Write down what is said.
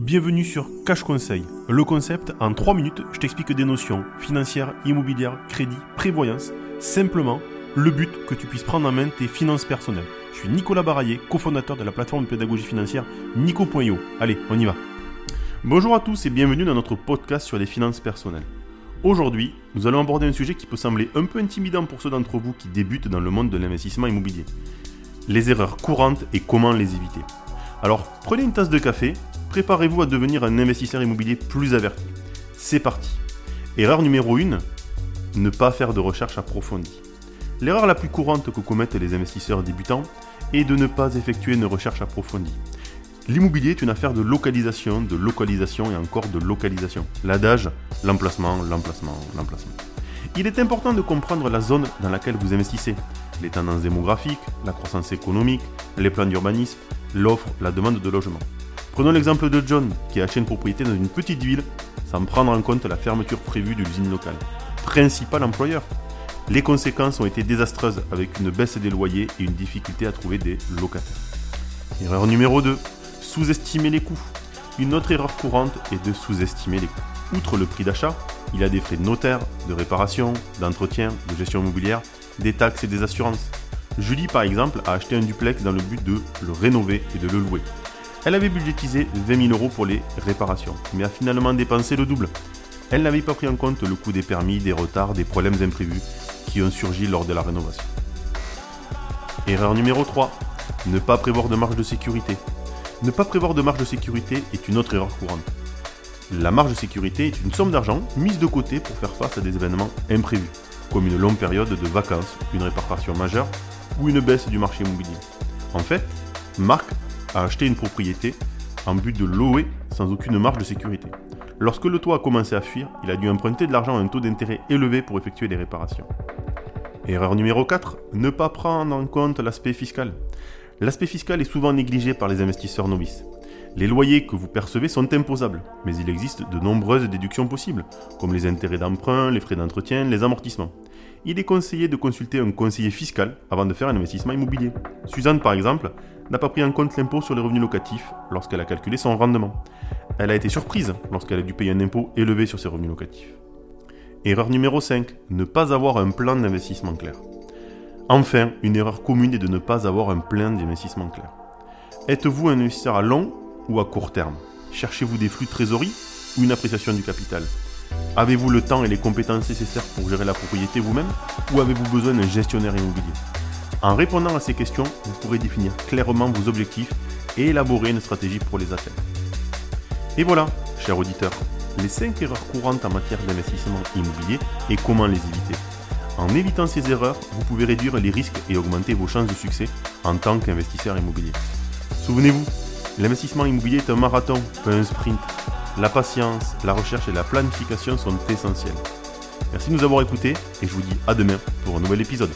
Bienvenue sur Cash Conseil. Le concept, en 3 minutes, je t'explique des notions financières, immobilières, crédit, prévoyance. Simplement, le but que tu puisses prendre en main tes finances personnelles. Je suis Nicolas Baraillé, cofondateur de la plateforme de pédagogie financière Nico.io. Allez, on y va. Bonjour à tous et bienvenue dans notre podcast sur les finances personnelles. Aujourd'hui, nous allons aborder un sujet qui peut sembler un peu intimidant pour ceux d'entre vous qui débutent dans le monde de l'investissement immobilier. Les erreurs courantes et comment les éviter. Alors, prenez une tasse de café, préparez-vous à devenir un investisseur immobilier plus averti. C'est parti. Erreur numéro 1, ne pas faire de recherche approfondie. L'erreur la plus courante que commettent les investisseurs débutants est de ne pas effectuer une recherche approfondie. L'immobilier est une affaire de localisation, de localisation et encore de localisation. L'adage, l'emplacement, l'emplacement, l'emplacement. Il est important de comprendre la zone dans laquelle vous investissez, les tendances démographiques, la croissance économique, les plans d'urbanisme, l'offre, la demande de logement. Prenons l'exemple de John, qui a acheté une propriété dans une petite ville sans prendre en compte la fermeture prévue de l'usine locale. Principal employeur. Les conséquences ont été désastreuses avec une baisse des loyers et une difficulté à trouver des locataires. Erreur numéro 2. Sous-estimer les coûts. Une autre erreur courante est de sous-estimer les coûts. Outre le prix d'achat, il a des frais de notaire, de réparation, d'entretien, de gestion immobilière, des taxes et des assurances. Julie, par exemple, a acheté un duplex dans le but de le rénover et de le louer. Elle avait budgétisé 20 000 euros pour les réparations, mais a finalement dépensé le double. Elle n'avait pas pris en compte le coût des permis, des retards, des problèmes imprévus qui ont surgi lors de la rénovation. Erreur numéro 3. Ne pas prévoir de marge de sécurité. Ne pas prévoir de marge de sécurité est une autre erreur courante. La marge de sécurité est une somme d'argent mise de côté pour faire face à des événements imprévus, comme une longue période de vacances, une réparation majeure ou une baisse du marché immobilier. En fait, Marc a acheté une propriété en but de louer sans aucune marge de sécurité. Lorsque le toit a commencé à fuir, il a dû emprunter de l'argent à un taux d'intérêt élevé pour effectuer les réparations. Erreur numéro 4, ne pas prendre en compte l'aspect fiscal. L'aspect fiscal est souvent négligé par les investisseurs novices. Les loyers que vous percevez sont imposables, mais il existe de nombreuses déductions possibles, comme les intérêts d'emprunt, les frais d'entretien, les amortissements. Il est conseillé de consulter un conseiller fiscal avant de faire un investissement immobilier. Suzanne, par exemple, n'a pas pris en compte l'impôt sur les revenus locatifs lorsqu'elle a calculé son rendement. Elle a été surprise lorsqu'elle a dû payer un impôt élevé sur ses revenus locatifs. Erreur numéro 5. Ne pas avoir un plan d'investissement clair. Enfin, une erreur commune est de ne pas avoir un plan d'investissement clair. Êtes-vous un investisseur à long ou à court terme? Cherchez-vous des flux de trésorerie ou une appréciation du capital? Avez-vous le temps et les compétences nécessaires pour gérer la propriété vous-même ou avez-vous besoin d'un gestionnaire immobilier? En répondant à ces questions, vous pourrez définir clairement vos objectifs et élaborer une stratégie pour les atteindre. Et voilà, chers auditeurs, les 5 erreurs courantes en matière d'investissement immobilier et comment les éviter. En évitant ces erreurs, vous pouvez réduire les risques et augmenter vos chances de succès en tant qu'investisseur immobilier. Souvenez-vous, l'investissement immobilier est un marathon, pas un sprint. La patience, la recherche et la planification sont essentielles. Merci de nous avoir écoutés et je vous dis à demain pour un nouvel épisode.